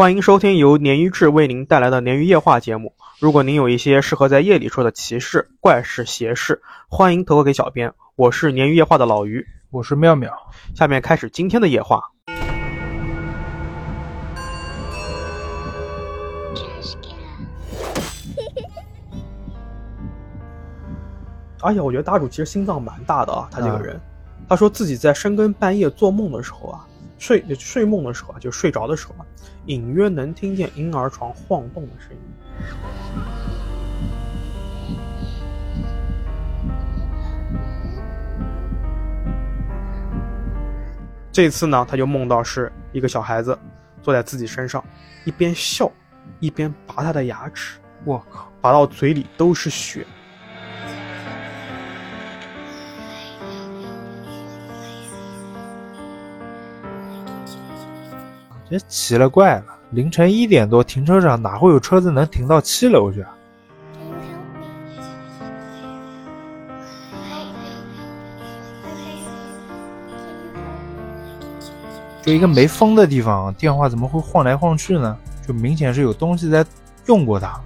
欢迎收听由鲶鱼志为您带来的鲶鱼夜话节目。如果您有一些适合在夜里说的奇事、怪事、邪事，欢迎投稿给小编。我是鲶鱼夜话的老鱼，我是妙妙。下面开始今天的夜话。而且我觉得大主其实心脏蛮大的啊，他这个人，他说自己在深更半夜做梦的时候啊，睡睡梦的时候啊，就睡着的时候啊，隐约能听见婴儿床晃动的声音。这次呢，他就梦到是一个小孩子坐在自己身上，一边笑，一边拔他的牙齿，我靠，拔到嘴里都是血。这奇了怪了！凌晨一点多，停车场哪会有车子能停到七楼去啊？就一个没风的地方，电话怎么会晃来晃去呢？就明显是有东西在用过它。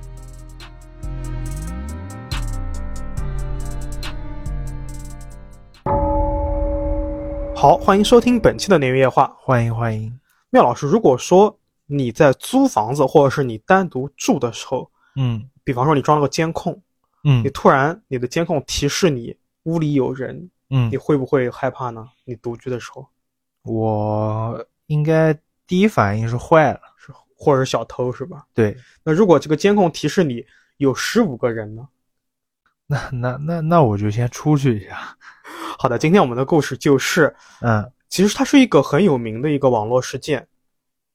好，欢迎收听本期的年月夜话。欢迎欢迎，妙老师，如果说你在租房子，或者是你单独住的时候，嗯比方说你装了个监控，嗯你突然你的监控提示你屋里有人，嗯你，会不会害怕呢？你独居的时候，我应该第一反应是坏了。是或者是小偷是吧？对，那如果这个监控提示你有十五个人呢？那那那那我就先出去一下。好的，今天我们的故事就是，嗯其实它是一个很有名的一个网络事件。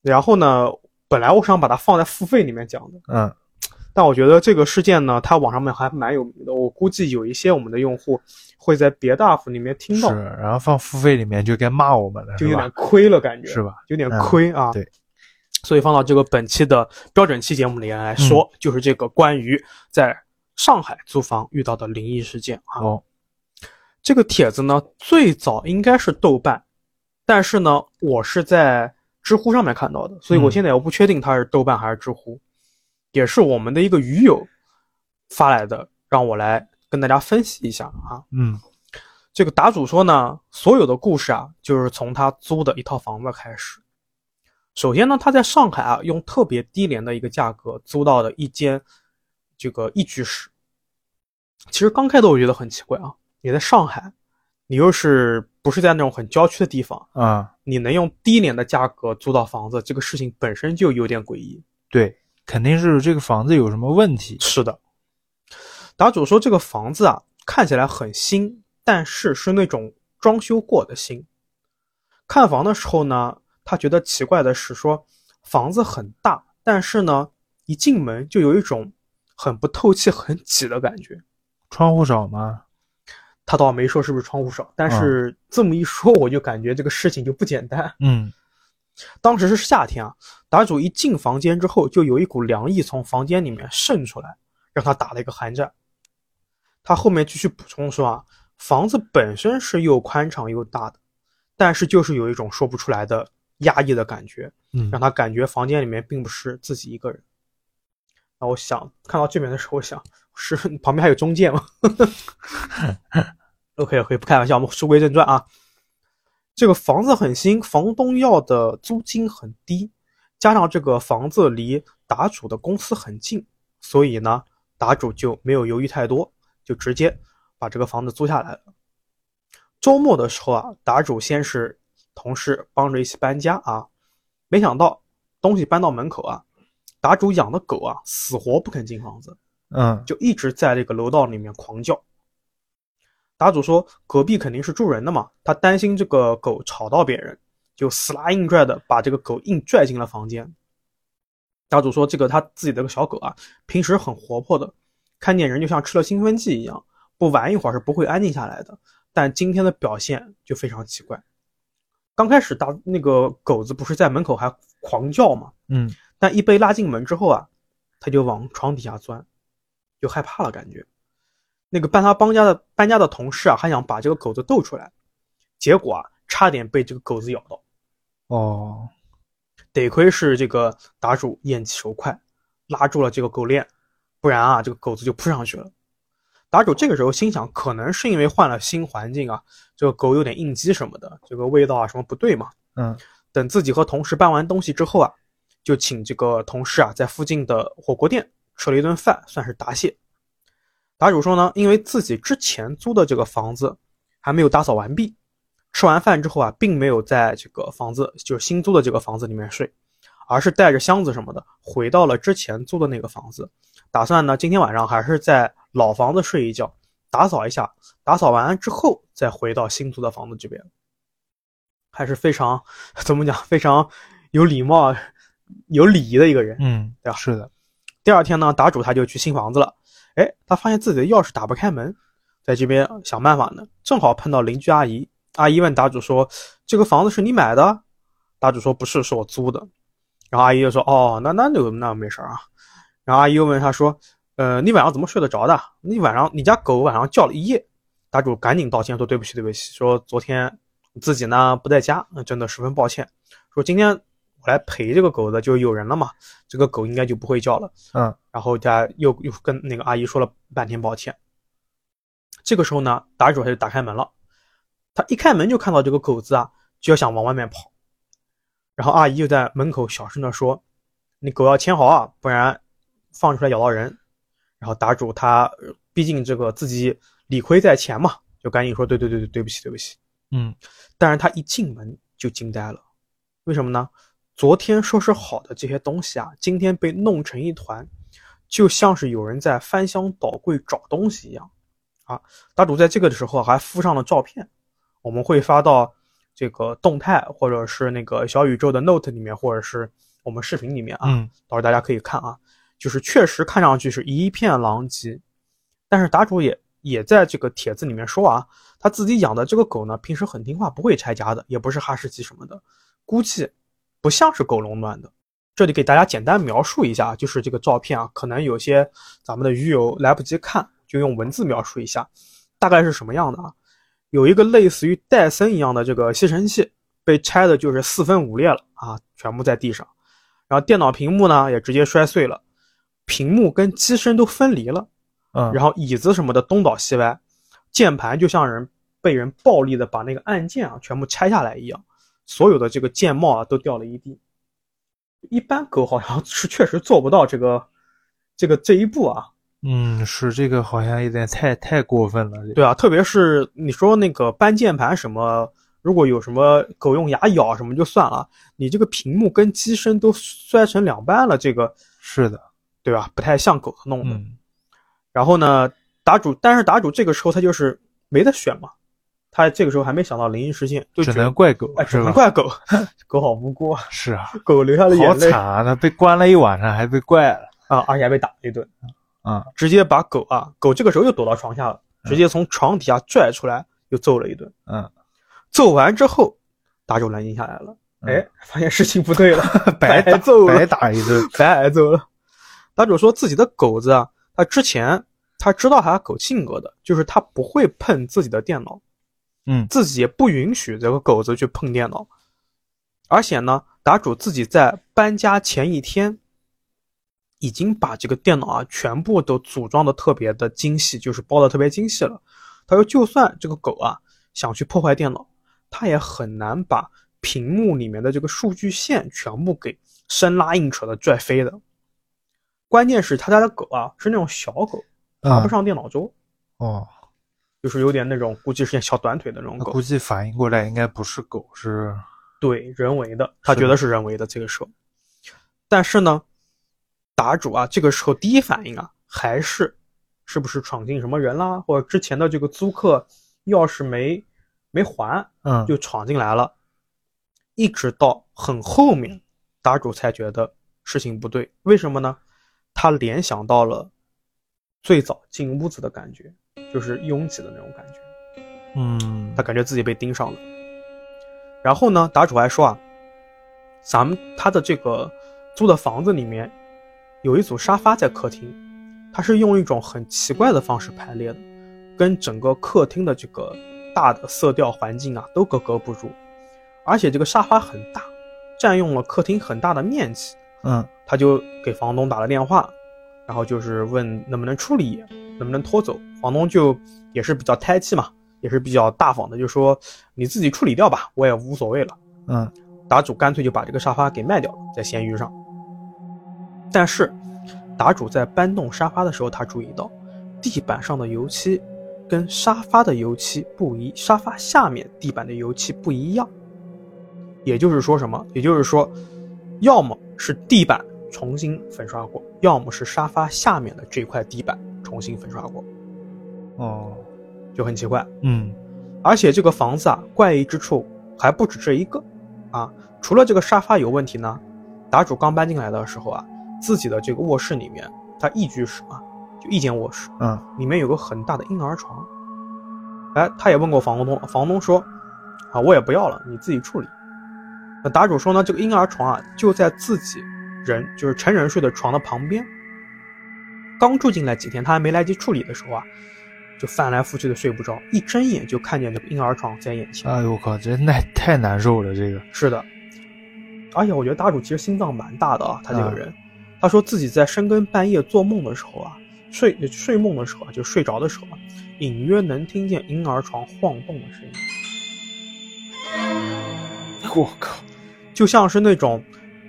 然后呢，本来我想把它放在付费里面讲的，嗯但我觉得这个事件呢，它网上面还蛮有名的。我估计有一些我们的用户会在别的 UP 里面听到是，，然后放付费里面就该骂我们了，就有点？亏了，感觉是吧？有点嗯亏啊。对，所以放到这个本期的标准期节目里面来说，嗯就是这个关于在上海租房遇到的灵异事件啊。哦，这个帖子呢，最早应该是豆瓣，但是呢，我是在知乎上面看到的，所以我嗯现在我不确定它是豆瓣还是知乎，也是我们的一个鱼友发来的，让我来跟大家分析一下啊。嗯这个答主说呢，所有的故事啊，就是从他租的一套房子开始。首先呢，他在上海啊，用特别低廉的一个价格租到的一间这个一居室。其实刚开头我觉得很奇怪啊，你在上海，你又是不是在那种很郊区的地方，啊，你能用低廉的价格租到房子，这个事情本身就有点诡异。对，肯定是这个房子有什么问题。是的，答主说这个房子啊看起来很新，但是是那种装修过的新。看房的时候呢，他觉得奇怪的是说房子很大，但是呢一进门就有一种很不透气、很挤的感觉。窗户少吗？他倒没说是不是窗户少，但是这么一说，我就感觉这个事情就不简单。嗯当时是夏天啊，答主一进房间之后，就有一股凉意从房间里面渗出来，让他打了一个寒战。他后面继续补充说啊，房子本身是又宽敞又大的，但是就是有一种说不出来的压抑的感觉，嗯让他感觉房间里面并不是自己一个人。那我想看到这边的时候，我想是 旁边还有中介吗 ？OK OK，不开玩笑，我们书归正传啊。这个房子很新，房东要的租金很低，加上这个房子离答主的公司很近，所以呢，答主就没有犹豫太多，就直接把这个房子租下来了。周末的时候啊，答主先是同事帮着一起搬家啊，没想到东西搬到门口啊，答主养的狗啊死活不肯进房子，嗯就一直在这个楼道里面狂叫。答主说隔壁肯定是住人的嘛，他担心这个狗吵到别人，就死拉硬拽的把这个狗硬拽进了房间。答主说这个他自己的个小狗啊，平时很活泼的，看见人就像吃了兴奋剂一样，不玩一会儿是不会安静下来的。但今天的表现就非常奇怪。刚开始大那个狗子不是在门口还狂叫嘛，嗯但一被拉进门之后啊，他就往床底下钻，就害怕了，感觉。那个帮他搬家的搬家的同事啊，还想把这个狗子逗出来，结果啊，差点被这个狗子咬到。哦，得亏是这个打主眼疾手快，拉住了这个狗链，不然啊，这个狗子就扑上去了。打主这个时候心想，可能是因为换了新环境啊，这个狗有点应激什么的，这个味道啊什么不对嘛。嗯，等自己和同事搬完东西之后啊，就请这个同事啊在附近的火锅店吃了一顿饭，算是答谢。答主说呢，因为自己之前租的这个房子还没有打扫完毕，吃完饭之后啊，并没有在这个房子，就是新租的这个房子里面睡，而是带着箱子什么的回到了之前租的那个房子，打算呢今天晚上还是在老房子睡一觉，打扫一下，打扫完之后再回到新租的房子这边，还是非常 怎么讲，非常有礼貌、有礼仪的一个人。嗯，对吧是的，第二天呢，答主他就去新房子了。哎，他发现自己的钥匙打不开门，在这边想办法呢，正好碰到邻居阿姨。阿姨问答主说：“这个房子是你买的？”答主说：“不是，是我租的。”然后阿姨就说：“哦，那那就那没事啊。”然后阿姨又问他说：“呃，你晚上怎么睡得着的？你晚上你家狗晚上叫了一夜。”答主赶紧道歉说：“对不起，对不起，说昨天自己呢不在家，那真的十分抱歉。说今天我来陪这个狗的就有人了嘛，这个狗应该就不会叫了。”嗯，然后他又又跟那个阿姨说了半天抱歉。这个时候呢，打主他就打开门了，他一开门就看到这个狗子啊，就要想往外面跑，然后阿姨就在门口小声的说：“你狗要牵好啊，不然放出来咬到人。”然后打主他呃毕竟这个自己理亏在前嘛，就赶紧说：“对对对对，对不起对不起。”嗯，但是他一进门就惊呆了，为什么呢？昨天收拾好的这些东西啊，今天被弄成一团，就像是有人在翻箱倒柜找东西一样。啊，答主在这个的时候还附上了照片，我们会发到这个动态或者是那个小宇宙的 Note 里面，或者是我们视频里面啊，嗯，到时候大家可以看啊，就是确实看上去是一片狼藉，但是答主也也在这个帖子里面说啊，他自己养的这个狗呢，平时很听话，不会拆家的，也不是哈士奇什么的，估计不像是狗笼乱的。这里给大家简单描述一下，就是这个照片啊，可能有些咱们的鱼友来不及看，就用文字描述一下，大概是什么样的啊？有一个类似于戴森一样的这个吸尘器，被拆的就是四分五裂了啊，全部在地上。然后电脑屏幕呢也直接摔碎了，屏幕跟机身都分离了。嗯，然后椅子什么的东倒西歪，键盘就像人被人暴力的把那个按键啊全部拆下来一样，所有的这个键帽啊都掉了一地。一般狗好像是确实做不到这个这个这一步啊。嗯，是这个好像有点太太过分了。对啊，特别是你说那个搬键盘什么，如果有什么狗用牙咬什么就算了，你这个屏幕跟机身都摔成两半了，这个是的，对吧？不太像狗弄的。嗯然后呢，打主，但是打主这个时候他就是没得选嘛，他这个时候还没想到灵异事件，就只能怪狗哎，只？能怪狗，狗好无辜啊，是啊，狗流下的好眼泪惨啊！他被关了一晚上，还被怪了。啊，而且还被打了一顿，啊，直接把狗啊，狗这个时候又躲到床下了，直接从床底下拽出来，又揍了一顿。嗯，揍完之后，打主冷静下来了，嗯哎，发现事情不对了，白挨揍了白打一顿。白挨揍了。答主说自己的狗子啊，他之前他知道他狗性格的，就是他不会碰自己的电脑，嗯。自己也不允许这个狗子去碰电脑，而且呢，答主自己在搬家前一天，已经把这个电脑啊全部都组装的特别的精细，就是包的特别精细了。他说，就算这个狗啊想去破坏电脑，他也很难把屏幕里面的这个数据线全部给生拉硬扯的拽飞的。关键是他家的狗啊是那种小狗，爬啊不上电脑桌，哦，就是有点那种估计是小短腿的那种狗估。计反应过来应该不是狗，是对，人为的，他觉得是人为的这个时候。但是呢，答主啊，这个时候第一反应啊，还是是不是闯进什么人啦，或者之前的这个租客钥匙没没还，嗯就闯进来了。一直到很后面，答主才觉得事情不对。为什么呢？他联想到了最早进屋子的感觉，就是拥挤的那种感觉。嗯他感觉自己被盯上了。然后呢，答主还说啊，咱们他的这个租的房子里面有一组沙发在客厅，它是用一种很奇怪的方式排列的，跟整个客厅的这个大的色调环境啊都格格不入。而且这个沙发很大，占用了客厅很大的面积，嗯他就给房东打了电话，然后就是问能不能处理，能不能拖走。房东就也是比较胎气嘛，也是比较大方的，就说你自己处理掉吧，我也无所谓了。嗯答主干脆就把这个沙发给卖掉了，在闲鱼上。但是，答主在搬动沙发的时候，他注意到地板上的油漆跟沙发的油漆不一，沙发下面地板的油漆不一样。也就是说什么？也就是说，要么是地板重新粉刷过，要么是沙发下面的这块地板重新粉刷过，哦就很奇怪。嗯而且这个房子啊，怪异之处还不止这一个，啊，除了这个沙发有问题呢，答主刚搬进来的时候啊，自己的这个卧室里面，他一居室嘛，就一间卧室，嗯里面有个很大的婴儿床。哎，他也问过房东，房东说，啊，我也不要了，你自己处理。那答主说呢，这个婴儿床啊，就在自己人就是成人睡的床的旁边。刚住进来几天，他还没来及处理的时候啊，就翻来覆去的睡不着，一睁眼就看见这个婴儿床在眼前。哎呦我靠，这那太难受了，这个。是的，而且我觉得大主其实心脏蛮大的啊，他这个啊人，他说自己在深更半夜做梦的时候啊，睡睡梦的时候啊，就睡着的时候啊，隐约能听见婴儿床晃动的声音，我靠，就像是那种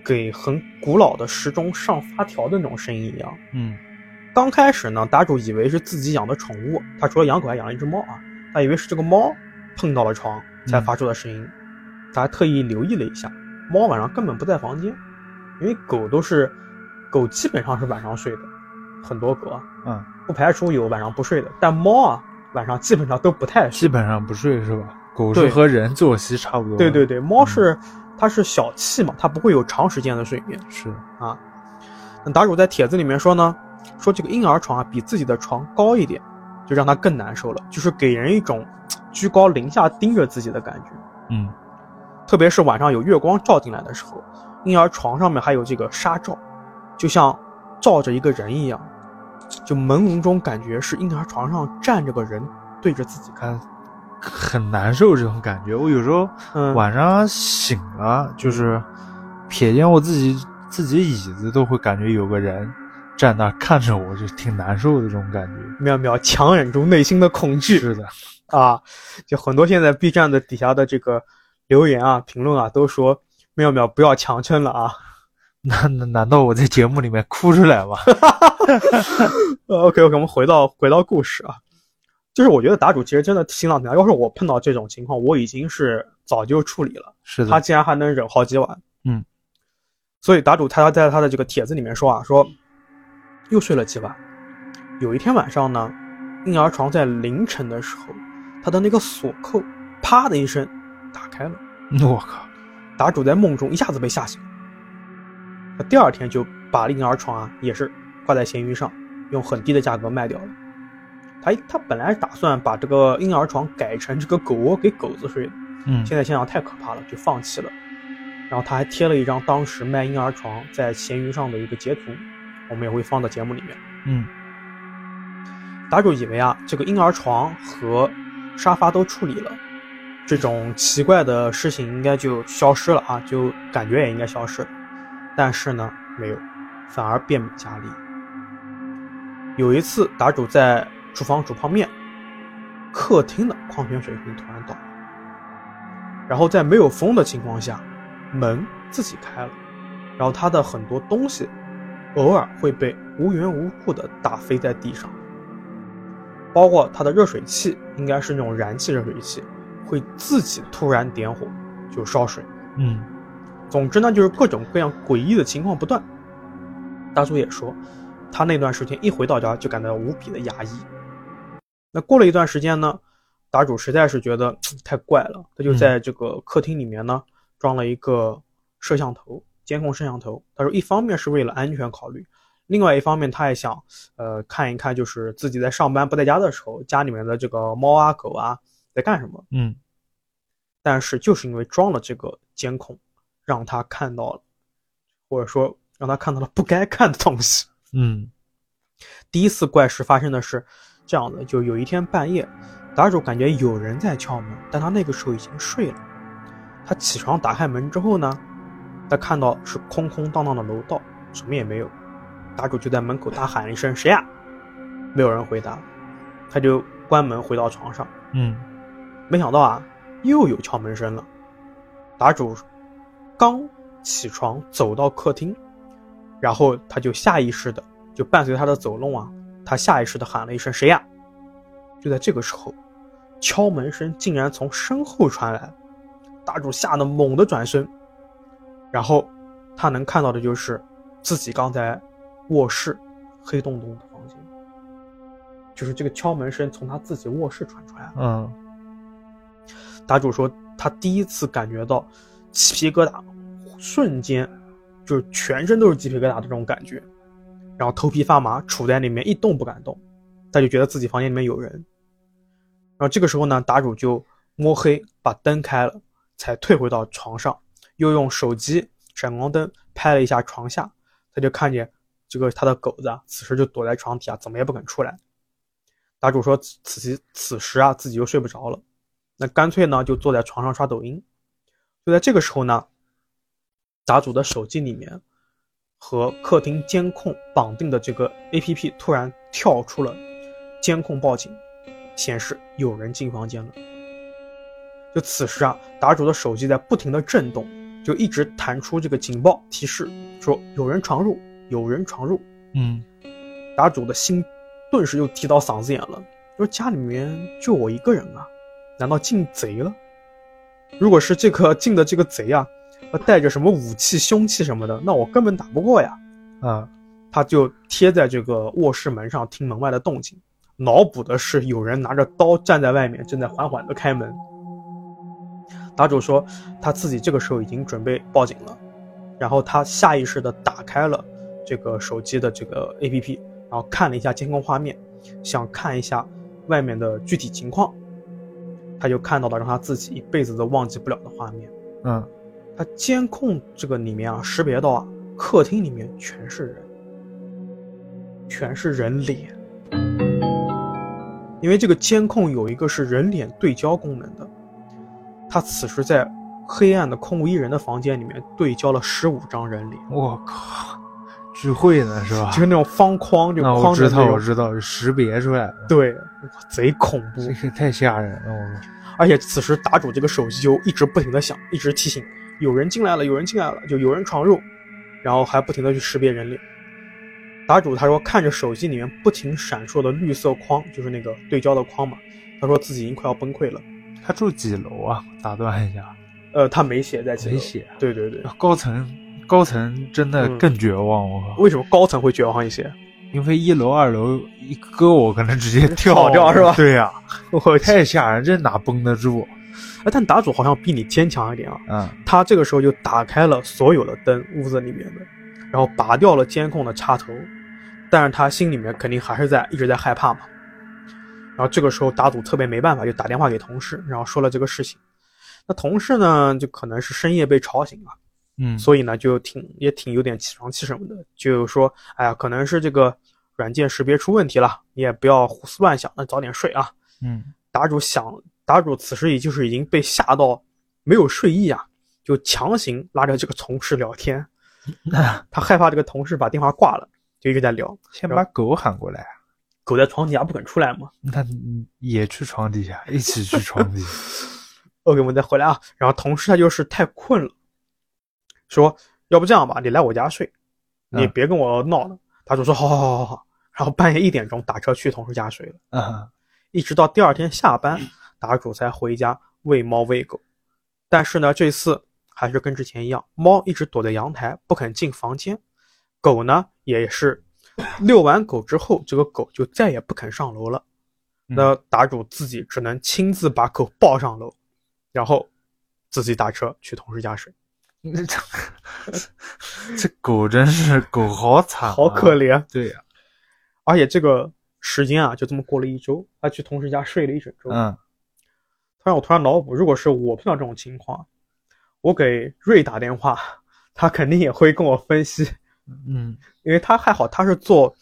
给很古老的时钟上发条的那种声音一样。嗯刚开始呢，答主以为是自己养的宠物，他除了养狗还养了一只猫啊，他以为是这个猫碰到了床才发出的声音，他还特意留意了一下，猫晚上根本不在房间，因为狗都是狗基本上是晚上睡的，很多狗啊，嗯，不排除有晚上不睡的，但猫啊晚上基本上都不太睡。基本上不睡是吧？狗是和人作息差不多。对对对，猫是它是小气嘛，它不会有长时间的睡眠。是，啊。那答主在帖子里面说呢，说这个婴儿床啊比自己的床高一点，就让他更难受了，就是给人一种居高临下盯着自己的感觉。嗯特别是晚上有月光照进来的时候，婴儿床上面还有这个纱罩，就像罩着一个人一样，就朦胧中感觉是婴儿床上站着个人对着自己看。很难受这种感觉。我有时候嗯，晚上醒了，就是瞥见我自己自己椅子，都会感觉有个人站那看着我，就挺难受的这种感觉。妙妙强忍住内心的恐惧。是的，啊，就很多现在 B 站的底下的这个留言啊、评论啊，都说妙妙不要强撑了啊。难难难道我在节目里面哭出来吗？呃，OK OK，我们回到回到故事啊，就是我觉得答主其实真的心脏挺大。要是我碰到这种情况，我已经是早就处理了。是的，他竟然还能忍好几晚，嗯，所以答主他在他的这个帖子里面说啊，说又睡了几晚，有一天晚上呢，婴儿床在凌晨的时候，他的那个锁扣啪的一声打开了。我靠，打主在梦中一下子被吓醒了。他第二天就把婴儿床啊也是挂在闲鱼上，用很低的价格卖掉了。他他本来打算把这个婴儿床改成这个狗窝给狗子睡的，嗯现在想想太可怕了，就放弃了。然后他还贴了一张当时卖婴儿床在闲鱼上的一个截图，我们也会放到节目里面。嗯答主以为啊，这个婴儿床和沙发都处理了，这种奇怪的事情应该就消失了啊，就感觉也应该消失了。但是呢，没有，反而变本加厉。有一次，答主在厨房煮泡面，客厅的矿泉水瓶突然倒了，然后在没有风的情况下，门自己开了，然后他的很多东西偶尔会被无缘无故的打飞在地上。包括它的热水器，应该是那种燃气热水器，会自己突然点火就烧水。嗯总之呢，就是各种各样诡异的情况不断。大叔也说，他那段时间一回到家就感到无比的压抑。那过了一段时间呢，答主实在是觉得太怪了，他就在这个客厅里面呢装了一个摄像头，监控摄像头。他说，一方面是为了安全考虑，另外一方面他也想呃看一看，就是自己在上班不在家的时候，家里面的这个猫啊狗啊在干什么。嗯但是就是因为装了这个监控，让他看到了，或者说让他看到了不该看的东西。嗯第一次怪事发生的是这样的，就有一天半夜，打主感觉有人在敲门，但他那个时候已经睡了。他起床打开门之后呢，他看到是空空荡荡的楼道，什么也没有。答主就在门口大喊了一声：“谁呀？”没有人回答，他就关门回到床上。嗯，没想到啊，又有敲门声了。答主刚起床走到客厅，然后他就下意识的就伴随他的走动啊，他下意识的喊了一声：“谁呀？”就在这个时候，敲门声竟然从身后传来。答主吓得猛地转身，然后他能看到的就是自己刚才卧室黑洞洞的房间，就是这个敲门声从他自己卧室传出来了。嗯，答主说他第一次感觉到鸡皮疙瘩，瞬间就是全身都是鸡皮疙瘩的这种感觉，然后头皮发麻，杵在里面一动不敢动，他就觉得自己房间里面有人。然后这个时候呢，答主就摸黑把灯开了。才退回到床上，又用手机闪光灯拍了一下床下，他就看见这个他的狗子啊，此时就躲在床底下，怎么也不肯出来。答主说此时此时啊，自己又睡不着了，那干脆呢就坐在床上刷抖音。就在这个时候呢，答主的手机里面和客厅监控绑定的这个 APP 突然跳出了监控报警，显示有人进房间了。就此时啊，答主的手机在不停的震动，就一直弹出这个警报提示，说有人闯入，有人闯入。嗯，打主的心顿时又提到嗓子眼了，说家里面就我一个人啊，难道进贼了？如果是这个进的这个贼啊，带着什么武器、凶器什么的，那我根本打不过呀。啊，他就贴在这个卧室门上听门外的动静，脑补的是有人拿着刀站在外面，正在缓缓的开门。答主说，他自己这个时候已经准备报警了，然后他下意识的打开了这个手机的这个 APP，然后看了一下监控画面，想看一下外面的具体情况，他就看到了让他自己一辈子都忘记不了的画面。嗯，他监控这个里面啊，识别到啊，客厅里面全是人，全是人脸，因为这个监控有一个是人脸对焦功能的。他此时在黑暗的空无一人的房间里面对焦了十五张人脸，我靠，聚会呢是吧？就是那种方框，就框着知道，我知道，识别出来了。对，贼恐怖，这个太吓人了。我而且此时打主这个手机就一直不停的响，一直提醒有人进来了，有人进来了，就有人闯入，然后还不停的去识别人脸。打主他说看着手机里面不停闪烁的绿色框，就是那个对焦的框嘛，他说自己已经快要崩溃了。他住几楼啊？打断一下，呃，他没写在没写。对对对，高层高层真的更绝望，我靠！为什么高层会绝望一些？因为一楼二楼一搁我可能直接跳掉是吧？对呀，我太吓人，这哪绷得住？哎，但打主好像比你坚强一点啊。嗯，他这个时候就打开了所有的灯，屋子里面的，然后拔掉了监控的插头，但是他心里面肯定还是在一直在害怕嘛。然后这个时候，打赌特别没办法，就打电话给同事，然后说了这个事情。那同事呢，就可能是深夜被吵醒了，嗯，所以呢，就挺也挺有点起床气什么的，就说：“哎呀，可能是这个软件识别出问题了，你也不要胡思乱想，那早点睡啊。”嗯，打主想，打主此时也就是已经被吓到没有睡意啊，就强行拉着这个同事聊天。他害怕这个同事把电话挂了，就一直在聊。先把狗喊过来。狗在床底下不肯出来嘛？那也去床底下，一起去床底。OK，我们再回来啊。然后同事他就是太困了，说要不这样吧，你来我家睡，你别跟我闹了。他就说好好好好好。然后半夜一点钟打车去同事家睡了。嗯，一直到第二天下班，打主才回家喂猫喂狗。但是呢，这次还是跟之前一样，猫一直躲在阳台不肯进房间，狗呢也是。遛完狗之后，这个狗就再也不肯上楼了。那打主自己只能亲自把狗抱上楼，然后自己打车去同事家睡。这狗真是狗好惨，好可怜。对呀，而且这个时间啊，就这么过了一周，他去同事家睡了一整周。嗯，突然我突然脑补，如果是我碰到这种情况，我给瑞打电话，他肯定也会跟我分析。嗯，因为他还好，他是做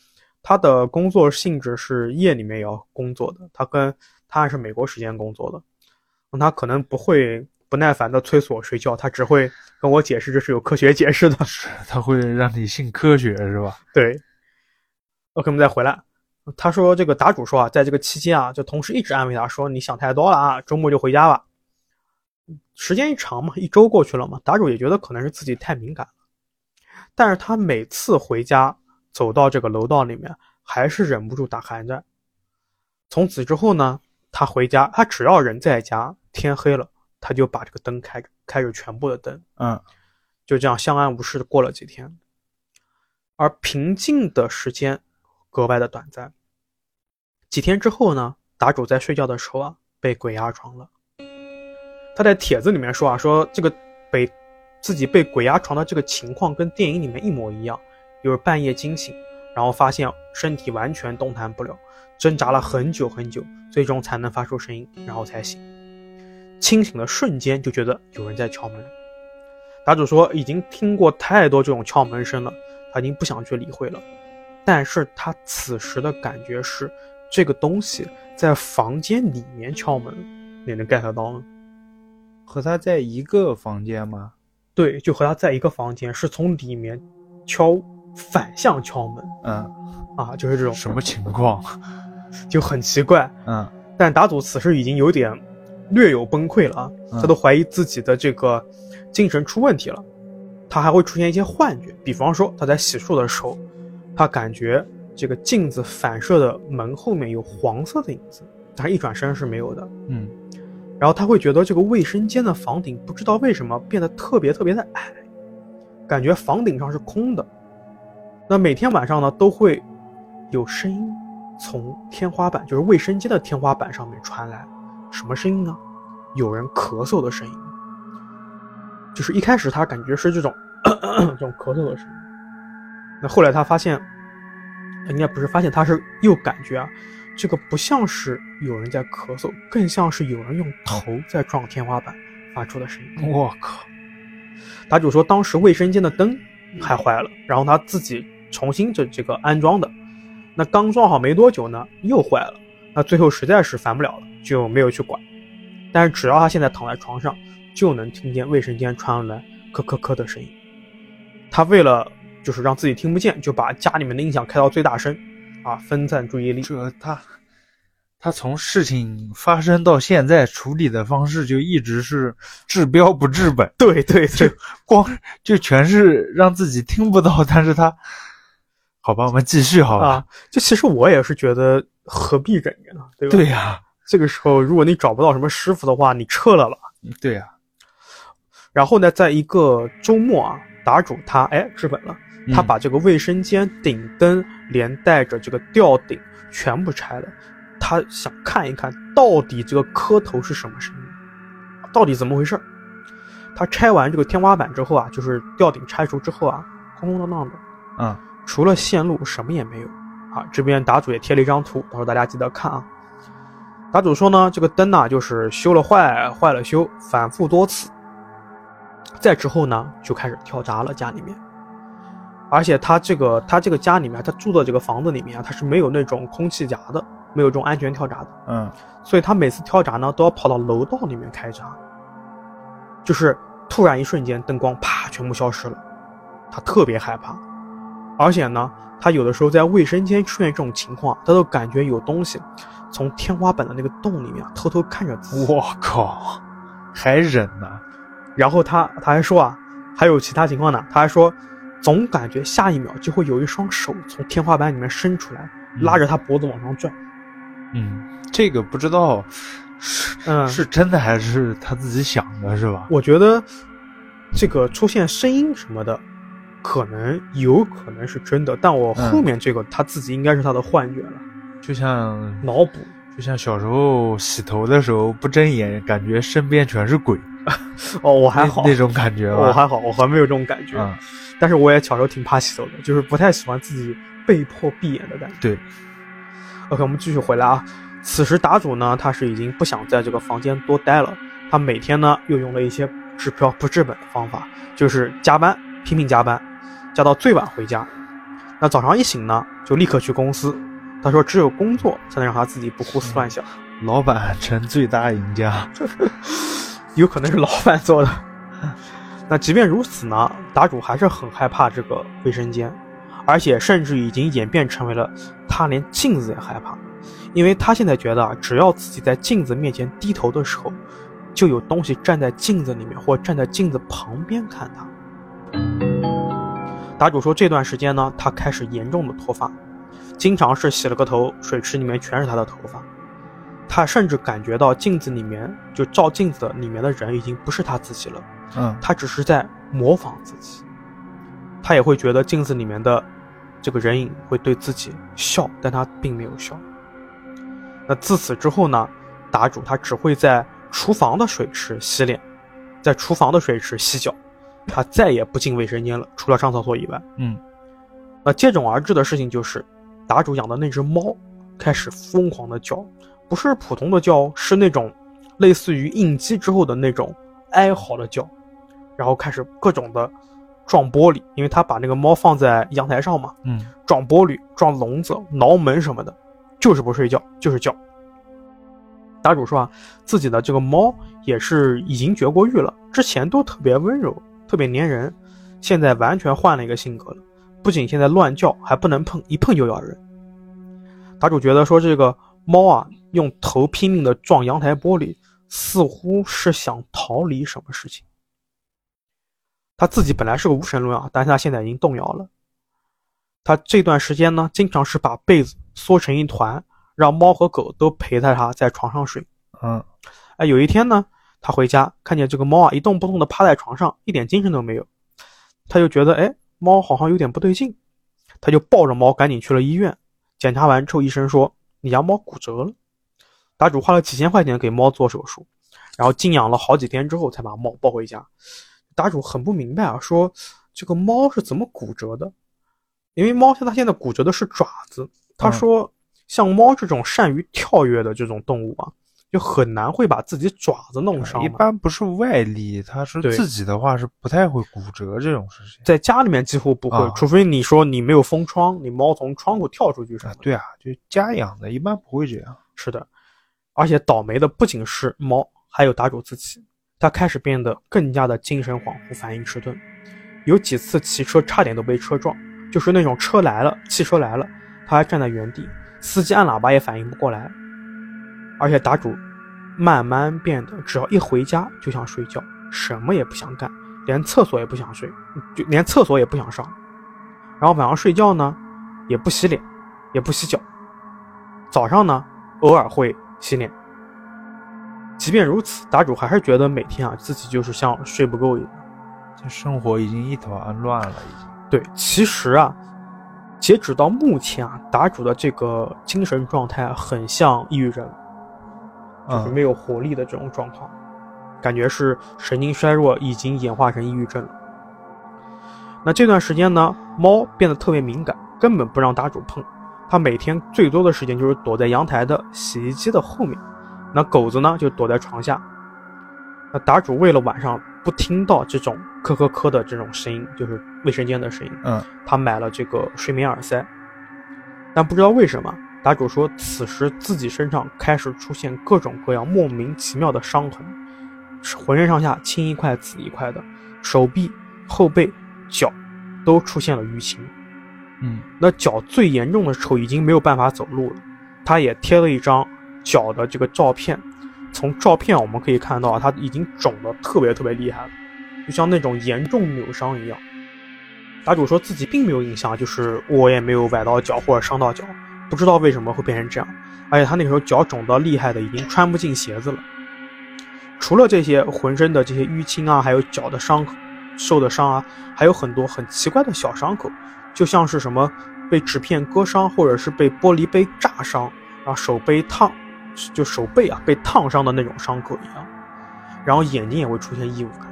他的工作性质是夜里面也要工作的，他跟他还是美国时间工作的，那他可能不会不耐烦的催促我睡觉，他只会跟我解释这是有科学解释的。是他会让你信科学是吧？对。OK，我们再回来。他说这个答主说啊，在这个期间啊，就同事一直安慰他说：“你想太多了啊，周末就回家吧。”时间一长嘛，一周过去了嘛，答主也觉得可能是自己太敏感了。但是他每次回家走到这个楼道里面，还是忍不住打寒战。从此之后呢，他回家，他只要人在家，天黑了，他就把这个灯开着，开着全部的灯，嗯，就这样相安无事的过了几天。而平静的时间格外的短暂。几天之后呢，打主在睡觉的时候啊，被鬼压床了。他在帖子里面说啊，说这个被自己被鬼压床的这个情况跟电影里面一模一样，就是半夜惊醒，然后发现身体完全动弹不了，挣扎了很久很久，最终才能发出声音，然后才醒。清醒的瞬间就觉得有人在敲门。答主说已经听过太多这种敲门声了，他已经不想去理会了。但是他此时的感觉是。这个东西在房间里面敲门，你能 get 到吗？和他在一个房间吗？对，就和他在一个房间，是从里面敲，反向敲门。嗯，啊，就是这种什么情况？就很奇怪。嗯，但打赌此时已经有点略有崩溃了啊，他都怀疑自己的这个精神出问题了。他还会出现一些幻觉，比方说他在洗漱的时候，他感觉。这个镜子反射的门后面有黄色的影子，但是一转身是没有的。嗯，然后他会觉得这个卫生间的房顶不知道为什么变得特别特别的矮，感觉房顶上是空的。那每天晚上呢，都会有声音从天花板，就是卫生间的天花板上面传来。什么声音呢？有人咳嗽的声音。就是一开始他感觉是这种 这种咳嗽的声音，那后来他发现。应该不是发现他是又感觉啊，这个不像是有人在咳嗽，更像是有人用头在撞天花板发出的声音。我靠！答主说当时卫生间的灯还坏了，然后他自己重新这这个安装的，那刚装好没多久呢又坏了，那最后实在是烦不了了就没有去管。但是只要他现在躺在床上，就能听见卫生间传来咳咳咳的声音。他为了。就是让自己听不见，就把家里面的音响开到最大声，啊，分散注意力。这他，他从事情发生到现在处理的方式就一直是治标不治本。对对对，光就全是让自己听不到，但是他，好吧，我们继续好吧。就其实我也是觉得何必忍着呢，对吧？对呀，这个时候如果你找不到什么师傅的话，你撤了吧。对呀。然后呢，在一个周末啊，答主他哎治本了。他把这个卫生间顶灯连带着这个吊顶全部拆了，他想看一看到底这个磕头是什么声音，到底怎么回事他拆完这个天花板之后啊，就是吊顶拆除之后啊，空空荡荡的，嗯，除了线路什么也没有。啊，这边答主也贴了一张图，到时候大家记得看啊。答主说呢，这个灯呢就是修了坏，坏了修，反复多次。再之后呢，就开始跳闸了，家里面。而且他这个他这个家里面，他住的这个房子里面啊，他是没有那种空气闸的，没有这种安全跳闸的。嗯，所以他每次跳闸呢，都要跑到楼道里面开闸。就是突然一瞬间，灯光啪全部消失了，他特别害怕。而且呢，他有的时候在卫生间出现这种情况，他都感觉有东西从天花板的那个洞里面偷偷看着自己。我靠，还忍呢？然后他他还说啊，还有其他情况呢，他还说。总感觉下一秒就会有一双手从天花板里面伸出来，拉着他脖子往上拽。嗯，这个不知道是嗯是真的还是他自己想的，是吧？我觉得这个出现声音什么的，可能有可能是真的，但我后面这个他自己应该是他的幻觉了，就像脑补，就像小时候洗头的时候不睁眼，感觉身边全是鬼。哦，我还好那种感觉，我还好，我还没有这种感觉。但是我也小时候挺怕洗手的，就是不太喜欢自己被迫闭眼的感觉。对，OK，我们继续回来啊。此时答主呢，他是已经不想在这个房间多待了。他每天呢，又用了一些治标不治本的方法，就是加班，拼命加班，加到最晚回家。那早上一醒呢，就立刻去公司。他说，只有工作才能让他自己不胡思乱想。老板成最大赢家。有可能是老板做的。那即便如此呢，答主还是很害怕这个卫生间，而且甚至已经演变成为了他连镜子也害怕，因为他现在觉得，只要自己在镜子面前低头的时候，就有东西站在镜子里面或站在镜子旁边看他。答主说，这段时间呢，他开始严重的脱发，经常是洗了个头，水池里面全是他的头发。他甚至感觉到镜子里面就照镜子里面的人已经不是他自己了。嗯，他只是在模仿自己，他也会觉得镜子里面的这个人影会对自己笑，但他并没有笑。那自此之后呢，答主他只会在厨房的水池洗脸，在厨房的水池洗脚，他再也不进卫生间了，除了上厕所以外。嗯，那接踵而至的事情就是，答主养的那只猫开始疯狂的叫，不是普通的叫，是那种类似于应激之后的那种哀嚎的叫。然后开始各种的撞玻璃，因为他把那个猫放在阳台上嘛，嗯，撞玻璃、撞笼子、挠门什么的，就是不睡觉，就是叫。答主说啊，自己的这个猫也是已经绝过育了，之前都特别温柔，特别粘人，现在完全换了一个性格了，不仅现在乱叫，还不能碰，一碰就咬人。答主觉得说这个猫啊，用头拼命的撞阳台玻璃，似乎是想逃离什么事情。他自己本来是个无神论啊，但是他现在已经动摇了。他这段时间呢，经常是把被子缩成一团，让猫和狗都陪在他在床上睡。嗯，哎，有一天呢，他回家看见这个猫啊一动不动的趴在床上，一点精神都没有，他就觉得哎，猫好像有点不对劲，他就抱着猫赶紧去了医院。检查完之后，医生说你家猫骨折了。答主花了几千块钱给猫做手术，然后静养了好几天之后，才把猫抱回家。答主很不明白啊，说这个猫是怎么骨折的？因为猫它它现在骨折的是爪子。他说，像猫这种善于跳跃的这种动物啊，就很难会把自己爪子弄伤。一般不是外力，它是自己的话是不太会骨折这种事情。在家里面几乎不会，除非你说你没有封窗，你猫从窗户跳出去什么。对啊，就家养的，一般不会这样。是的，而且倒霉的不仅是猫，还有答主自己。他开始变得更加的精神恍惚，反应迟钝，有几次骑车差点都被车撞，就是那种车来了，汽车来了，他还站在原地，司机按喇叭也反应不过来。而且打主慢慢变得，只要一回家就想睡觉，什么也不想干，连厕所也不想睡，就连厕所也不想上。然后晚上睡觉呢，也不洗脸，也不洗脚，早上呢，偶尔会洗脸。即便如此，答主还是觉得每天啊自己就是像睡不够一样，这生活已经一团乱了。已经对，其实啊，截止到目前啊，答主的这个精神状态很像抑郁症，就是没有活力的这种状况，感觉是神经衰弱已经演化成抑郁症了。那这段时间呢，猫变得特别敏感，根本不让答主碰，它每天最多的时间就是躲在阳台的洗衣机的后面。那狗子呢，就躲在床下。那打主为了晚上不听到这种咳咳咳的这种声音，就是卫生间的声音，嗯，他买了这个睡眠耳塞。但不知道为什么，打主说此时自己身上开始出现各种各样莫名其妙的伤痕，浑身上下青一块紫一块的，手臂、后背、脚都出现了淤青。嗯，那脚最严重的时候已经没有办法走路了，他也贴了一张。脚的这个照片，从照片我们可以看到啊，它已经肿得特别特别厉害了，就像那种严重扭伤一样。答主说自己并没有印象，就是我也没有崴到脚或者伤到脚，不知道为什么会变成这样。而且他那时候脚肿得厉害的，已经穿不进鞋子了。除了这些浑身的这些淤青啊，还有脚的伤口受的伤啊，还有很多很奇怪的小伤口，就像是什么被纸片割伤，或者是被玻璃杯炸伤，然后手被烫。就手背啊被烫伤的那种伤口一样，然后眼睛也会出现异物感，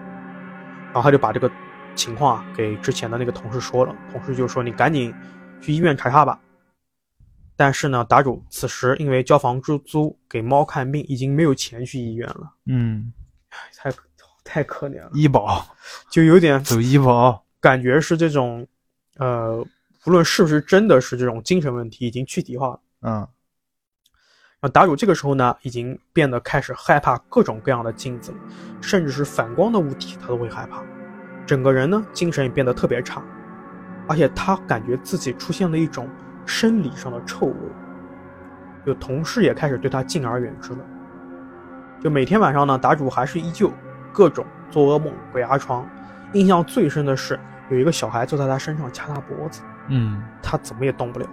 然后他就把这个情况啊给之前的那个同事说了，同事就说你赶紧去医院查查吧。但是呢，答主此时因为交房租给猫看病，已经没有钱去医院了。嗯，太太可怜了，医保就有点走医保，感觉是这种，呃，无论是不是真的是这种精神问题，已经躯体化了。嗯。然后答主这个时候呢，已经变得开始害怕各种各样的镜子，甚至是反光的物体他都会害怕，整个人呢精神也变得特别差，而且他感觉自己出现了一种生理上的臭味，就同事也开始对他敬而远之了。就每天晚上呢，答主还是依旧各种做噩梦、鬼压床，印象最深的是有一个小孩坐在他身上掐他脖子，嗯他怎么也动不了。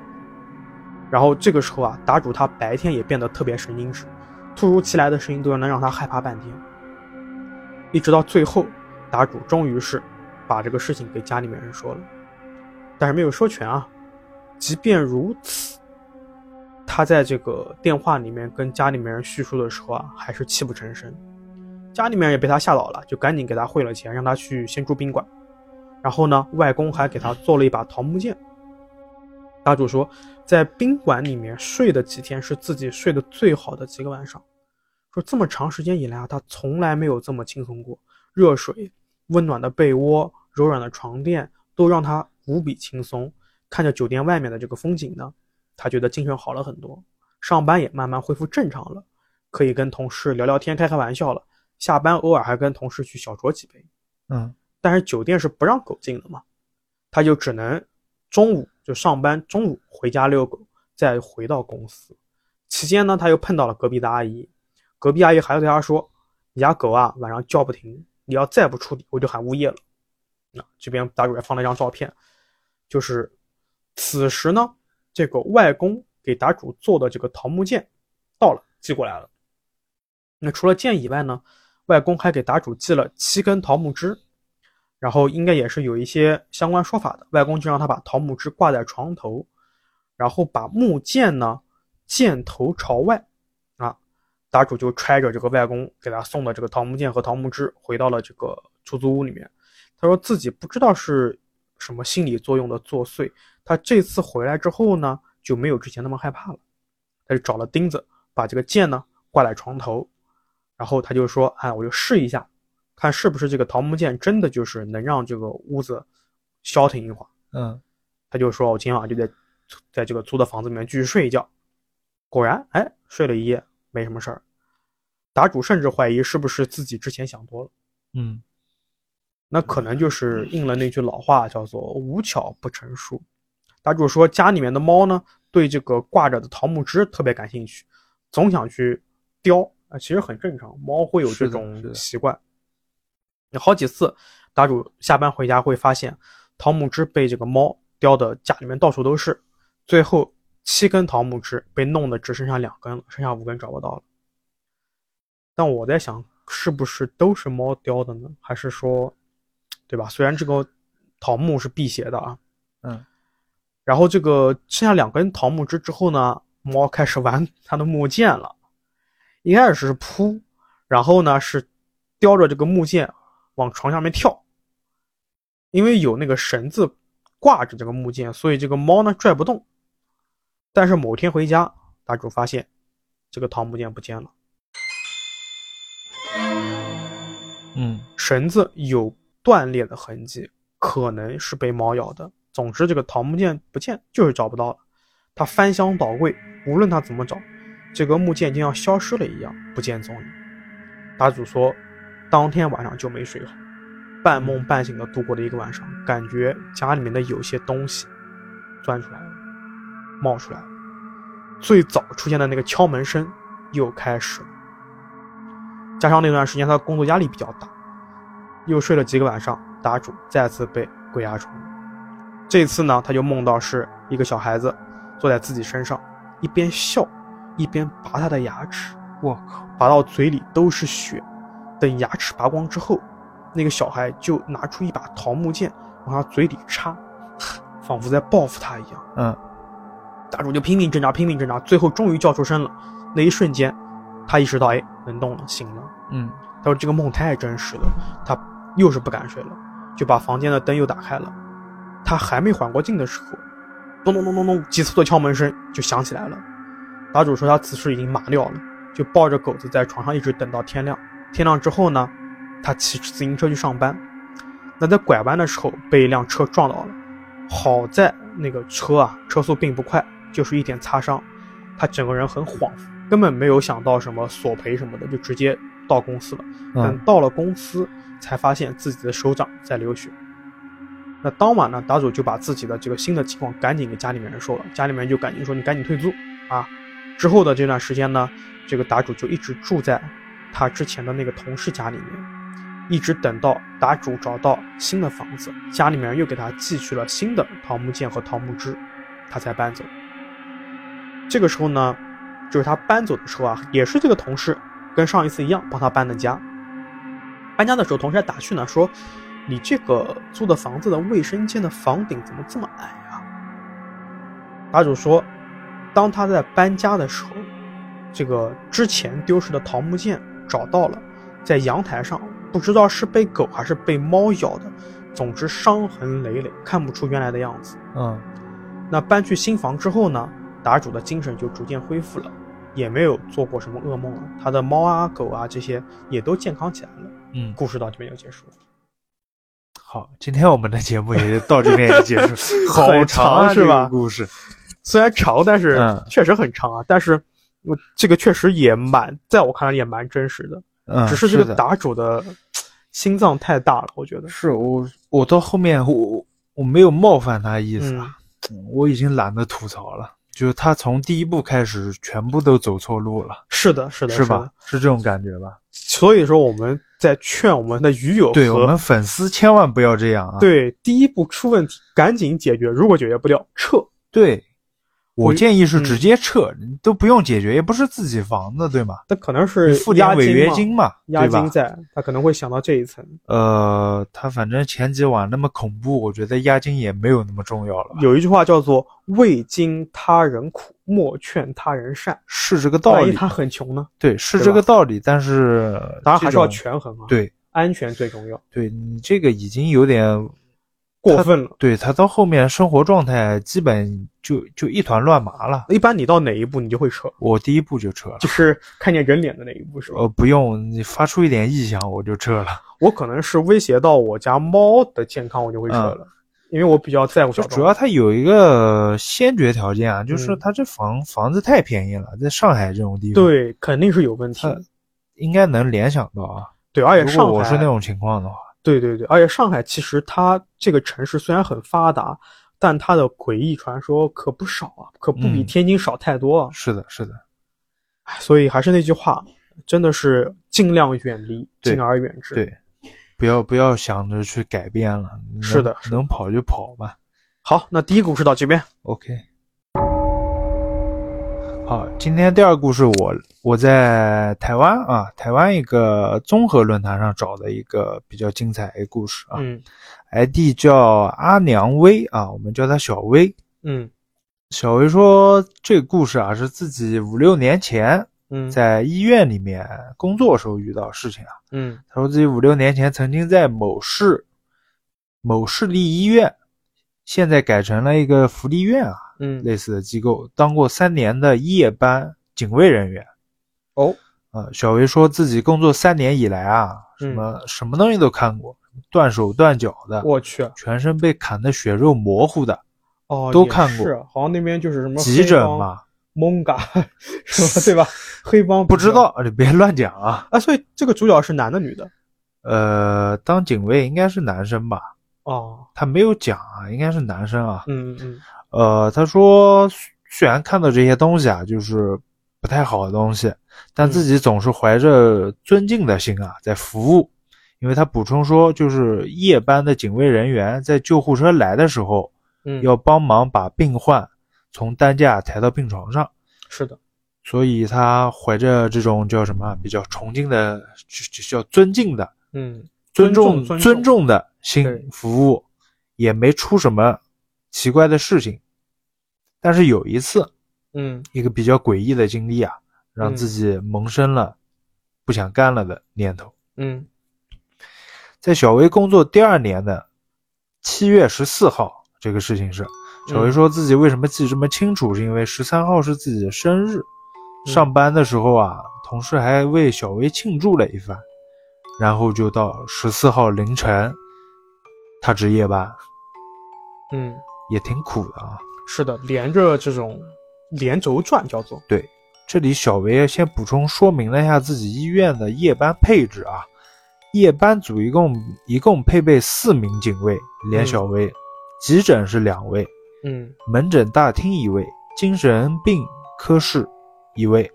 然后这个时候啊，答主他白天也变得特别神经质，突如其来的声音都能让他害怕半天。一直到最后，答主终于是把这个事情给家里面人说了，但是没有说全啊。即便如此，他在这个电话里面跟家里面人叙述的时候啊，还是泣不成声。家里面人也被他吓到了，就赶紧给他汇了钱，让他去先住宾馆。然后呢，外公还给他做了一把桃木剑。答主说，在宾馆里面睡的几天是自己睡得最好的几个晚上。说这么长时间以来啊，他从来没有这么轻松过。热水、温暖的被窝、柔软的床垫都让他无比轻松。看着酒店外面的这个风景呢，他觉得精神好了很多，上班也慢慢恢复正常了，可以跟同事聊聊天、开开玩笑了。下班偶尔还跟同事去小酌几杯。嗯但是酒店是不让狗进的嘛，他就只能中午就上班，中午回家遛狗，再回到公司。期间呢，他又碰到了隔壁的阿姨，隔壁阿姨还要对他说：“你家狗啊，晚上叫不停，你要再不处理，我就喊物业了。”那这边打主也放了一张照片，就是此时呢，这个外公给打主做的这个桃木剑到了，寄过来了。那除了剑以外呢，外公还给打主寄了七根桃木枝。然后应该也是有一些相关说法的。外公就让他把桃木枝挂在床头，然后把木剑呢剑头朝外，啊，答主就揣着这个外公给他送的这个桃木剑和桃木枝回到了这个出租屋里面。他说自己不知道是什么心理作用的作祟，他这次回来之后呢就没有之前那么害怕了。他就找了钉子把这个剑呢挂在床头，然后他就说：“哎，我就试一下。”看是不是这个桃木剑真的就是能让这个屋子消停一会儿。嗯他就说：“我今天晚上就在在这个租的房子里面继续睡一觉。”果然，哎，睡了一夜没什么事儿。答主甚至怀疑是不是自己之前想多了，嗯那可能就是应了那句老话，叫做“无巧不成书”。答主说家里面的猫呢，对这个挂着的桃木枝特别感兴趣，总想去叼啊，其实很正常，猫会有这种是的习惯。有好几次，答主下班回家会发现桃木枝被这个猫叼的家里面到处都是，最后七根桃木枝被弄得只剩下两根了，剩下五根找不到了。但我在想，是不是都是猫叼的呢？还是说，对吧？虽然这个桃木是辟邪的啊，嗯，然后这个剩下两根桃木枝之后呢，猫开始玩它的木剑了。一开始是扑，然后呢是叼着这个木剑往床下面跳。因为有那个绳子挂着这个木剑，所以这个猫呢拽不动。但是某天回家，大主发现这个桃木剑不见了，嗯绳子有断裂的痕迹，可能是被猫咬的。总之，这个桃木剑不见，就是找不到了。他翻箱倒柜，无论他怎么找，这个木剑就像消失了一样，不见踪影。大主说，当天晚上就没睡好，半梦半醒的度过了一个晚上，感觉家里面的有些东西钻出来了，冒出来了。最早出现的那个敲门声又开始了，加上那段时间他的工作压力比较大，又睡了几个晚上，答主再次被鬼压床。这次呢，他就梦到是一个小孩子坐在自己身上，一边笑，一边拔他的牙齿，我靠，拔到嘴里都是血。等牙齿拔光之后，那个小孩就拿出一把桃木剑往他嘴里插，仿佛在报复他一样。嗯大主就拼命挣扎，拼命挣扎，最后终于叫出声了。那一瞬间，他意识到，哎，能动了，醒了。嗯他说这个梦太真实了，他又是不敢睡了，就把房间的灯又打开了。他还没缓过劲的时候，咚咚咚咚咚，急促的敲门声就响起来了。答主说他此时已经麻掉了，就抱着狗子在床上一直等到天亮。天亮之后呢，他骑自行车去上班。那在拐弯的时候被一辆车撞到了，好在那个车啊车速并不快，就是一点擦伤。他整个人很恍惚，根本没有想到什么索赔什么的，就直接到公司了。等嗯到了公司，才发现自己的手掌在流血。那当晚呢，打主就把自己的这个新的情况赶紧给家里面人说了，家里面人就赶紧说你赶紧退租啊。之后的这段时间呢，这个打主就一直住在他之前的那个同事家里面，一直等到答主找到新的房子，家里面又给他寄去了新的桃木剑和桃木枝，他才搬走。这个时候呢，就是他搬走的时候啊，也是这个同事跟上一次一样帮他搬的家。搬家的时候，同事还打趣呢，说：“你这个租的房子的卫生间的房顶怎么这么矮啊？”答主说，当他在搬家的时候，这个之前丢失的桃木剑找到了，在阳台上，不知道是被狗还是被猫咬的，总之伤痕累累，看不出原来的样子。嗯那搬去新房之后呢，答主的精神就逐渐恢复了，也没有做过什么噩梦了。他的猫啊、狗啊这些也都健康起来了。嗯，故事到这边就结束了。好，今天我们的节目也到这边也结束，好长是吧这个故事，虽然长，但是嗯确实很长啊。但是我这个确实也蛮，在我看来也蛮真实的。嗯，只是这个答主的心脏太大了，我觉得。是我我到后面我我没有冒犯他的意思我已经懒得吐槽了。就是他从第一步开始，全部都走错路了，是的，是的，是吧的？？是这种感觉吧？所以说我们在劝我们的鱼友对我们粉丝千万不要这样啊！对第一步出问题赶紧解决，如果解决不了撤。对，我我建议是嗯直接撤，你都不用解决，也不是自己房子，对吗？那可能是付点违约金嘛，押金在，他可能会想到这一层。呃，他反正前几晚那么恐怖，我觉得押金也没有那么重要了？有一句话叫做“未经他人苦，莫劝他人善是这个”。道理，万一他很穷呢？对，是这个道理，但是当然还是要权衡啊。，对安全最重要。对，你这个已经有点过分了。对他到后面生活状态基本就就一团乱麻了。一般你到哪一步你就会撤，我第一步就撤了，就是看见人脸的那一步是吧？呃，不用你发出一点异响我就撤了。我可能是威胁到我家猫的健康，我就会撤了，因为我比较在乎小。就主要它有一个先决条件啊，就是嗯它这房房子太便宜了，在上海这种地方，，对，肯定是有问题它。应该能联想到啊。对，而且如上海果我是那种情况的话，对对对，而且上海其实它这个城市虽然很发达，但它的诡异传说可不少啊，可不比嗯天津少太多啊。是的，是的，唉所以还是那句话，真的是尽量远离，敬而远之。对，不要不要想着去改变了，是的是的能跑就跑吧。好，那第一个故事到这边。OK。好，今天第二个故事我我在台湾啊，台湾一个综合论坛上找的一个比较精彩的故事啊、嗯。I d 叫阿娘薇啊，我们叫她小薇。嗯。小薇说，这个故事啊是自己五六年前嗯。在医院里面工作时候遇到事情啊。嗯。他说自己五六年前曾经在某市某市立医院，现在改成了一个福利院啊，嗯类似的机构，当过三年的夜班警卫人员。哦呃，小维说自己工作三年以来啊，什嗯么、什么东西都看过，断手断脚的，我去全身被砍得血肉模糊的，哦，都看过是好像那边就是什么急诊、嘛，蒙嘎，什么对吧？黑帮不知道，你别乱讲啊。啊。所以这个主角是男的女的？呃，当警卫应该是男生吧？哦，他没有讲啊，应该是男生啊。嗯嗯。呃，他说虽然看到这些东西啊，就是不太好的东西，但嗯。自己总是怀着尊敬的心啊在服务。因为他补充说，就是夜班的警卫人员在救护车来的时候，嗯，要帮忙把病患从担架抬到病床上，是的，所以他怀着这种叫什么比较崇敬的，就就叫尊敬的、嗯。尊重。尊重的心对服务，也没出什么奇怪的事情。但是有一次，嗯一个比较诡异的经历啊，让嗯自己萌生了不想干了的念头。嗯在小薇工作第二年的七月十四号，这个事情是小薇嗯说自己为什么记这么清楚，是因为十三号是自己的生日。嗯上班的时候啊，同事还为小薇庆祝了一番，然后就到十四号凌晨，他值夜班，嗯，也挺苦的啊。是的，连着这种连轴转叫做，对这里小维先补充说明了一下自己医院的夜班配置啊。夜班组一共一共配备四名警卫，连小薇，急诊是两位，嗯门诊大厅一位，精神病科室一位。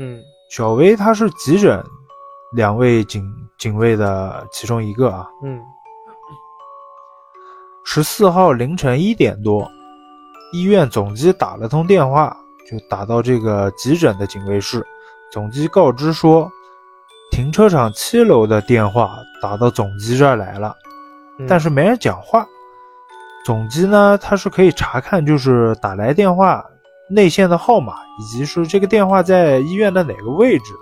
嗯小薇她是急诊两位警警卫的其中一个啊。嗯十四号凌晨一点多，医院总机打了通电话，就打到这个急诊的警卫室，总机告知说。停车场七楼的电话打到总机这儿来了，嗯，但是没人讲话。总机呢，它是可以查看，就是打来电话内线的号码，以及是这个电话在医院的哪个位置的，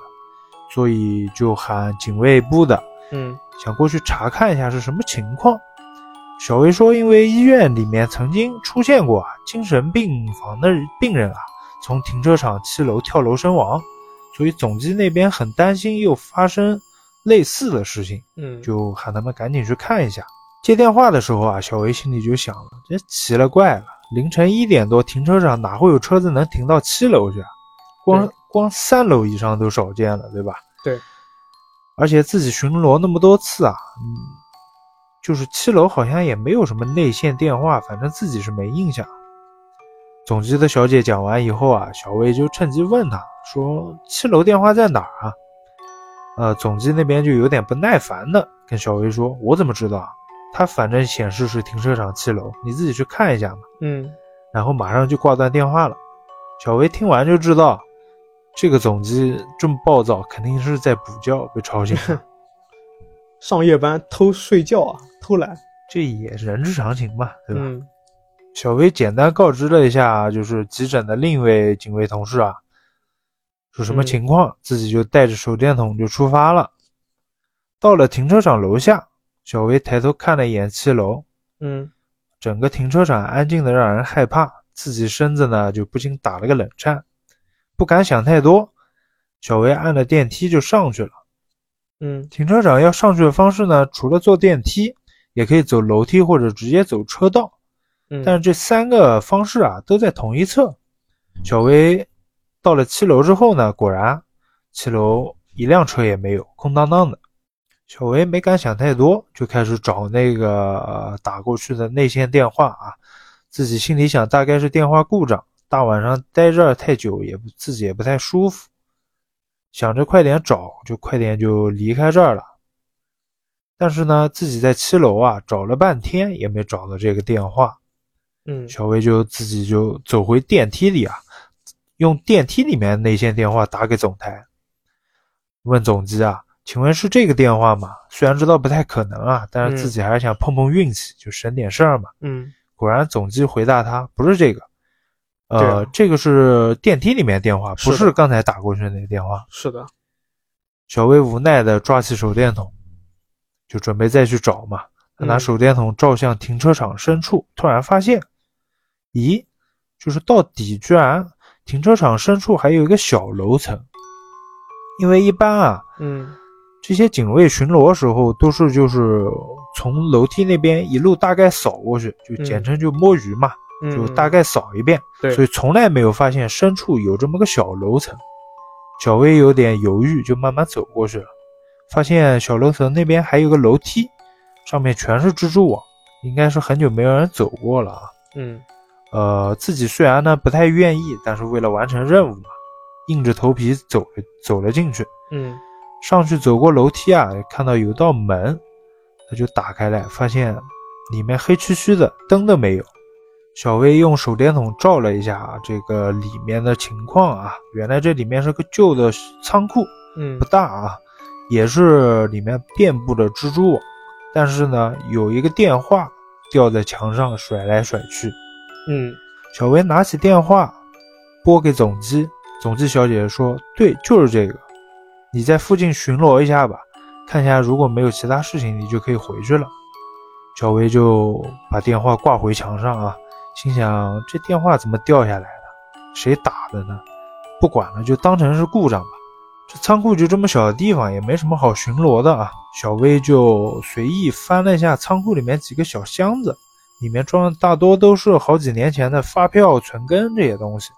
所以就喊警卫部的，嗯想过去查看一下是什么情况。小薇说，因为医院里面曾经出现过啊精神病房的病人啊，从停车场七楼跳楼身亡。所以总机那边很担心又发生类似的事情，嗯，就喊他们赶紧去看一下。接电话的时候啊，小维心里就想了，这奇了怪了，凌晨一点多，停车场哪会有车子能停到七楼去啊？光光三楼以上都少见了，对吧？对。而且自己巡逻那么多次啊，嗯，就是七楼好像也没有什么内线电话，反正自己是没印象。总机的小姐讲完以后啊，小薇就趁机问他说：“七楼电话在哪儿啊？”呃，总机那边就有点不耐烦的跟小薇说：“我怎么知道？他反正显示是停车场七楼，你自己去看一下嘛。”嗯，然后马上就挂断电话了。小薇听完就知道，这个总机这么暴躁，肯定是在补觉被吵醒了。上夜班偷睡觉啊，偷懒，这也是人之常情嘛，对吧？嗯小薇简单告知了一下，就是急诊的另一位警卫同事啊，说什么情况，自己就带着手电筒就出发了。到了停车场楼下，小薇抬头看了一眼七楼，嗯整个停车场安静的让人害怕，自己身子呢就不禁打了个冷颤，不敢想太多。小薇按了电梯就上去了。嗯停车场要上去的方式呢，除了坐电梯，也可以走楼梯或者直接走车道。嗯，但是这三个方式啊都在同一侧。小薇到了七楼之后呢，果然七楼一辆车也没有，空荡荡的。小薇没敢想太多，就开始找那个、呃打过去的内线电话啊。自己心里想，大概是电话故障，大晚上待这儿太久，也不自己也不太舒服。想着快点找，就快点就离开这儿了。但是呢，自己在七楼啊找了半天也没找到这个电话。嗯小薇就自己就走回电梯里啊，用电梯里面内线电话打给总台，问总机啊，请问是这个电话吗？虽然知道不太可能啊，但是自己还是想碰碰运气，就省点事儿嘛。嗯果然总机回答他不是这个，呃，啊这个是电梯里面电话，不是刚才打过去的那个电话。是的，小薇无奈的抓起手电筒，就准备再去找嘛。他拿嗯手电筒照向停车场深处，突然发现，咦，就是到底居然停车场深处还有一个小楼层。因为一般啊，嗯这些警卫巡逻时候都是就是从楼梯那边一路大概扫过去，就简称就摸鱼嘛，嗯，就大概扫一遍。对，所以从来没有发现深处有这么个小楼层。小薇有点犹豫，就慢慢走过去了，发现小楼层那边还有个楼梯，上面全是蜘蛛网，应该是很久没有人走过了啊。嗯呃，自己虽然呢不太愿意，但是为了完成任务嘛，硬着头皮走了走了进去。嗯上去走过楼梯啊，看到有道门，他就打开来，发现里面黑黢黢的，灯都没有。小薇用手电筒照了一下啊这个里面的情况啊，原来这里面是个旧的仓库，嗯不大啊，也是里面遍布着蜘蛛网，但是呢，有一个电话吊在墙上甩来甩去。嗯小薇拿起电话拨给总机，总机小姐说：“对，就是这个，你在附近巡逻一下吧，看一下如果没有其他事情，你就可以回去了。”小薇就把电话挂回墙上啊，心想这电话怎么掉下来的？谁打的呢？不管了，就当成是故障吧。这仓库就这么小的地方，也没什么好巡逻的啊。小薇就随意翻了一下仓库里面几个小箱子。里面装的大多都是好几年前的发票、存根这些东西。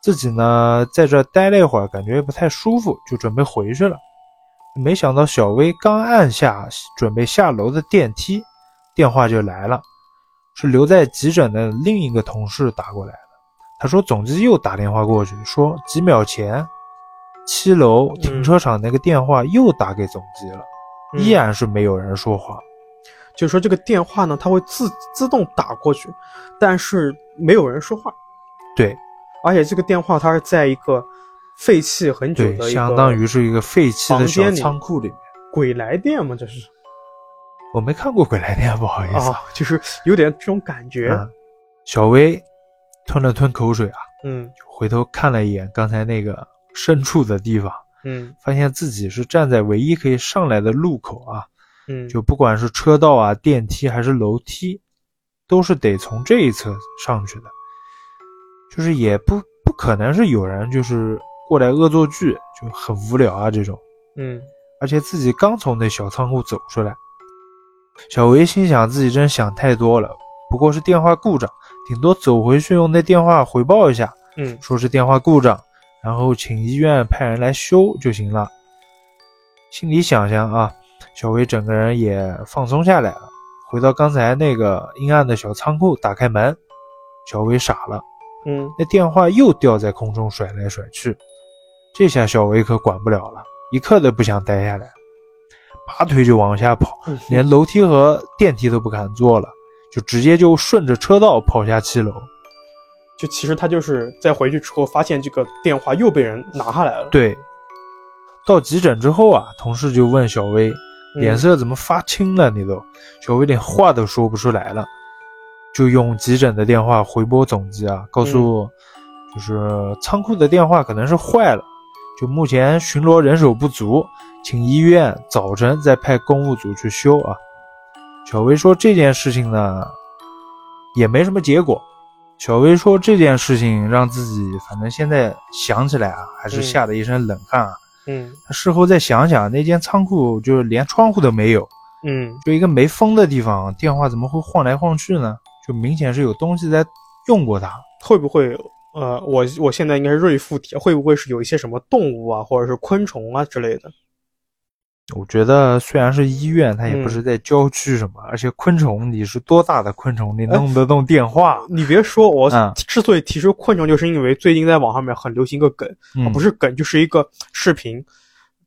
自己呢在这待了一会儿，感觉不太舒服，就准备回去了。没想到小薇刚按下准备下楼的电梯，电话就来了，是留在急诊的另一个同事打过来的。他说总机又打电话过去，说几秒前七楼停车场那个电话又打给总机了，嗯。依然是没有人说话。就是说这个电话呢，它会自自动打过去，但是没有人说话，对。而且这个电话它是在一个废弃很久的对，相当于是一个废弃的小仓库里面。鬼来电吗，这是。我没看过《鬼来电》，不好意思。啊，就是有点这种感觉，嗯，小薇吞了吞口水啊，嗯。回头看了一眼刚才那个深处的地方，嗯。发现自己是站在唯一可以上来的路口啊，嗯，就不管是车道啊、电梯还是楼梯，都是得从这一侧上去的，就是也不不可能是有人就是过来恶作剧，就很无聊啊这种。嗯。而且自己刚从那小仓库走出来，小维心想自己真想太多了，不过是电话故障，顶多走回去用那电话回报一下，嗯。说是电话故障，然后请医院派人来修就行了。心里想想啊，小薇整个人也放松下来了，回到刚才那个阴暗的小仓库，打开门，小薇傻了，嗯。那电话又掉在空中甩来甩去，这下小薇可管不了了，一刻都不想待下来，拔腿就往下跑，嗯，连楼梯和电梯都不敢坐了，就直接就顺着车道跑下七楼。就其实他就是在回去之后发现这个电话又被人拿下来了，对，到急诊之后啊，同事就问小薇，嗯脸色怎么发青了？你都，小薇连话都说不出来了，就用急诊的电话回拨总机啊，告诉就是仓库的电话可能是坏了，就目前巡逻人手不足，请医院早晨再派公务组去修啊。小薇说这件事情呢，也没什么结果。小薇说这件事情让自己反正现在想起来啊，还是嗯吓得一身冷汗啊。嗯他事后再想想，那间仓库就是连窗户都没有，嗯就一个没风的地方，电话怎么会晃来晃去呢？就明显是有东西在用过它。会不会呃，我我现在应该是瑞附体，会不会是有一些什么动物啊，或者是昆虫啊之类的？我觉得虽然是医院，它也不嗯是在郊区什么，而且昆虫，你是多大的昆虫，你弄得动电话？你别说，我嗯之所以提出昆虫，就是因为最近在网上面很流行一个梗，嗯，不是梗，就是一个视频。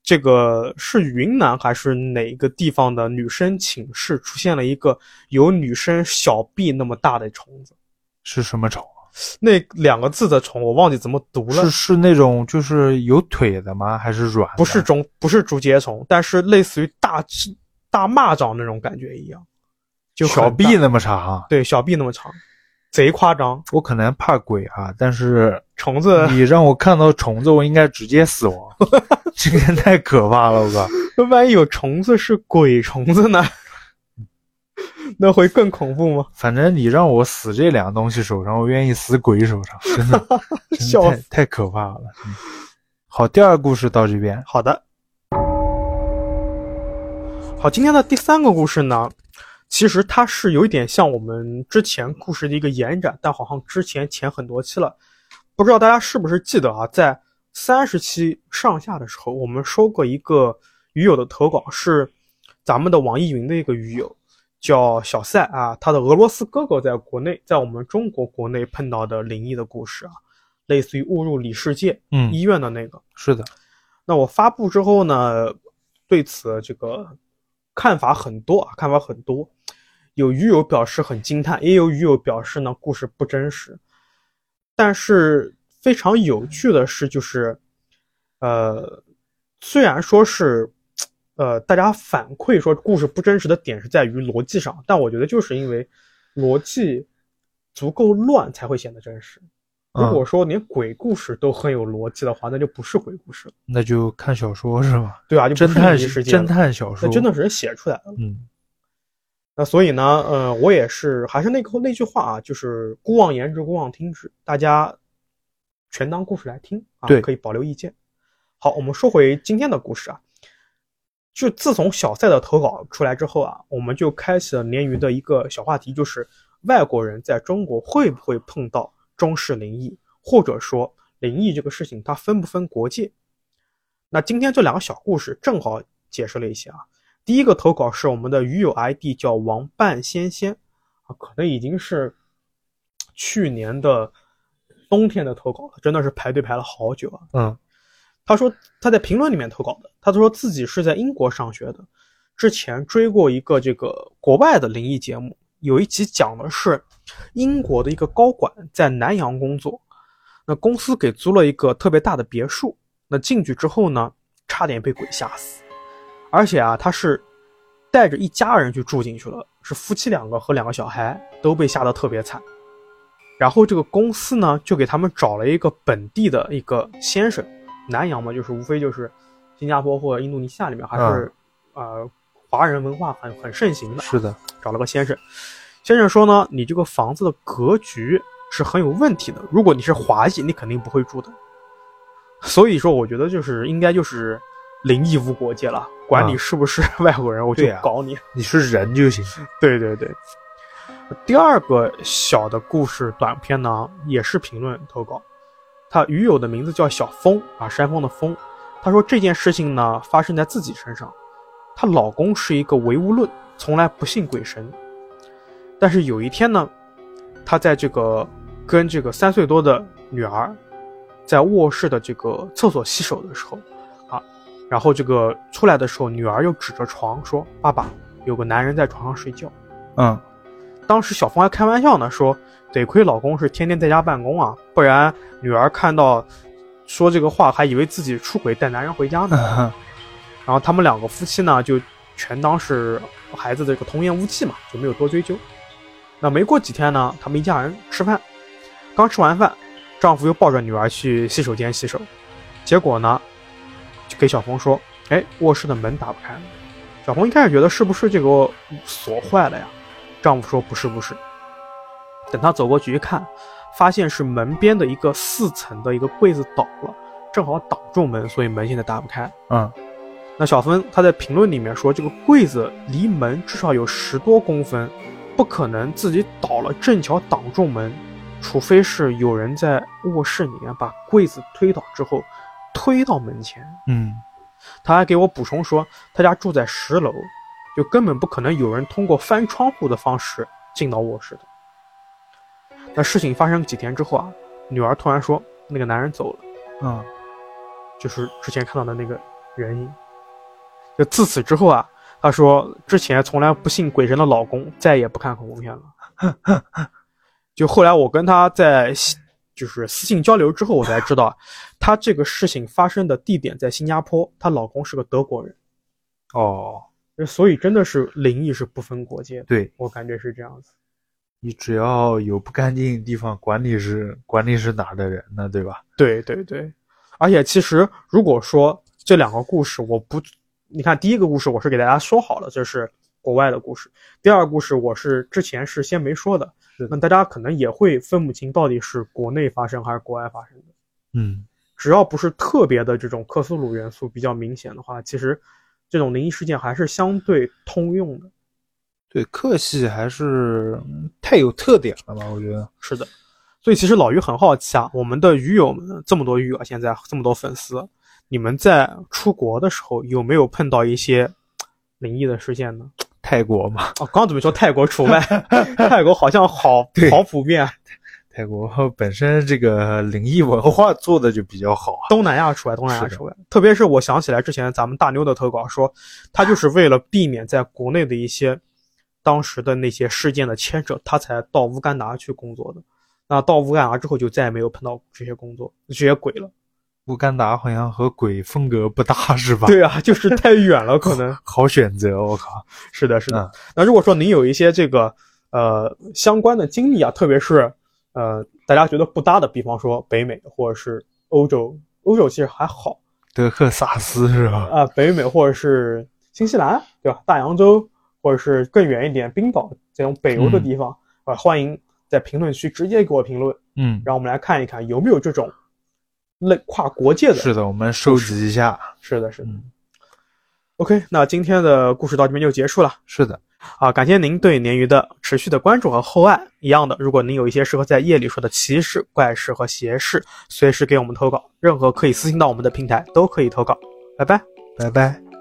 这个是云南还是哪个地方的女生寝室出现了一个有女生小臂那么大的虫子？是什么虫？那两个字的虫我忘记怎么读了是，是那种就是有腿的吗？还是软？不是中不是竹节虫，但是类似于大大蚂蚱那种感觉一样，就小臂那么长。对小臂那么长，贼夸张。我可能怕鬼啊，但是虫子你让我看到虫子，我应该直接死亡。这个太可怕了，我靠！那万一有虫子是鬼虫子呢？那会更恐怖吗？反正你让我死这两个东西手上，我愿意死鬼手上，真的，真笑的太太可怕了。嗯好，第二个故事到这边。好的，好，今天的第三个故事呢，其实它是有一点像我们之前故事的一个延展，但好像之前前很多期了，不知道大家是不是记得啊？在三十期上下的时候，我们收过一个鱼友的投稿，是咱们的网易云的一个鱼友，叫小赛啊，他的俄罗斯哥哥在国内，在我们中国国内碰到的灵异的故事啊，类似于误入里世界嗯，医院的那个。是的，那我发布之后呢，对此这个看法很多啊，看法很多。有鱼友表示很惊叹，也有鱼友表示呢故事不真实。但是非常有趣的是，就是呃，虽然说是呃大家反馈说故事不真实的点是在于逻辑上，但我觉得就是因为逻辑足够乱才会显得真实。如果嗯，说连鬼故事都很有逻辑的话，那就不是鬼故事了。那就看小说是吧？对啊，就侦探灵异事件了侦，探小说，那真的是人写出来的。嗯那所以呢，呃，我也是还是那个那句话啊，就是姑妄言之，姑妄听之，大家全当故事来听啊，对可以保留意见。好，我们说回今天的故事啊，就自从小赛的投稿出来之后啊，我们就开启了鲶鱼的一个小话题，就是外国人在中国会不会碰到中式灵异，或者说灵异这个事情它分不分国界？那今天这两个小故事正好解释了一些啊。第一个投稿是我们的鱼友 ID 叫王半仙仙啊，可能已经是去年的冬天的投稿了，真的是排队排了好久啊。嗯他说他在评论里面投稿的，他说自己是在英国上学的，之前追过一个这个国外的灵异节目，有一集讲的是英国的一个高管在南洋工作，那公司给租了一个特别大的别墅，那进去之后呢，差点被鬼吓死，而且啊，他是带着一家人去住进去了，是夫妻两个和两个小孩都被吓得特别惨，然后这个公司呢就给他们找了一个本地的一个先生。南洋嘛，就是无非就是新加坡或者印度尼西亚里面还是、呃华人文化很很盛行的。是的，找了个先生，先生说呢，你这个房子的格局是很有问题的，如果你是华裔，你肯定不会住的。所以说，我觉得就是应该就是灵异无国界了，管你啊是不是 外国人，我就搞你。你是人就行。对对对。第二个小的故事短片呢，也是评论投稿。他鱼友的名字叫小峰啊，山峰的峰。他说这件事情呢发生在自己身上，她老公是一个唯物论，从来不信鬼神。但是有一天呢，她在这个跟这个三岁多的女儿在卧室的这个厕所洗手的时候啊，然后这个出来的时候，女儿又指着床说：“爸爸，有个男人在床上睡觉。”嗯当时小峰还开玩笑呢，说得亏老公是天天在家办公啊，不然女儿看到说这个话，还以为自己出轨带男人回家呢。然后他们两个夫妻呢，就全当是孩子的这个童言无忌嘛，就没有多追究。那没过几天呢，他们一家人吃饭，刚吃完饭，丈夫又抱着女儿去洗手间洗手，结果呢，就给小峰说：“哎，卧室的门打不开了。”小红一开始觉得是不是这个锁坏了呀？丈夫说不是不是。等他走过去一看，发现是门边的一个四层的一个柜子倒了，正好挡住门，所以门现在打不开。嗯那小芬他在评论里面说，这个柜子离门至少有十多公分，不可能自己倒了正巧挡住门，除非是有人在卧室里面把柜子推倒之后推到门前。嗯他还给我补充说，他家住在十楼，就根本不可能有人通过翻窗户的方式进到卧室的。那事情发生几天之后啊，女儿突然说那个男人走了，嗯就是之前看到的那个人影。就自此之后啊，她说之前从来不信鬼神的老公再也不看恐怖片了。就后来我跟她在就是私信交流之后，我才知道，她这个事情发生的地点在新加坡，她老公是个德国人。哦，所以真的是灵异是不分国界的，对我感觉是这样子。你只要有不干净的地方，管你是管你是哪儿的人呢，对吧？对对对，而且其实如果说这两个故事我不，你看第一个故事我是给大家说好了，这是国外的故事；第二个故事我是之前是先没说的，是那大家可能也会分不清到底是国内发生还是国外发生的。嗯只要不是特别的这种克苏鲁元素比较明显的话，其实这种灵异事件还是相对通用的。对，客系还是嗯太有特点了吧？我觉得。是的，所以其实老于很好奇啊，我们的鱼友们这么多鱼友啊，现在这么多粉丝，你们在出国的时候有没有碰到一些灵异的事件呢？泰国嘛，哦，刚准备说泰国除外，泰国好像好 好普遍，泰国本身这个灵异文化做的就比较好啊。东南亚除外，东南亚除外。特别是我想起来之前咱们大妞的投稿说，他就是为了避免在国内的一些当时的那些事件的牵扯，他才到乌干达去工作的。那到乌干达之后，就再也没有碰到这些工作、这些鬼了。乌干达好像和鬼风格不搭，是吧？，对啊，就是太远了，可能好选择，我靠。是的，是的。嗯那如果说您有一些这个呃相关的经历啊，特别是呃大家觉得不搭的，比方说北美或者是欧洲，欧洲其实还好德克萨斯是吧？啊、北美或者是新西兰，对吧？大洋洲或者是更远一点冰岛这种北欧的地方啊、欢迎在评论区直接给我评论，嗯，让我们来看一看有没有这种类跨国界的。是的，我们收集一下。是的，是的。嗯 OK，那今天的故事到这边就结束了。是的，啊，感谢您对鲶鱼的持续的关注和厚爱。一样的，如果您有一些适合在夜里说的奇事、怪事和邪事，随时给我们投稿，任何可以私信到我们的平台都可以投稿。拜拜。拜拜。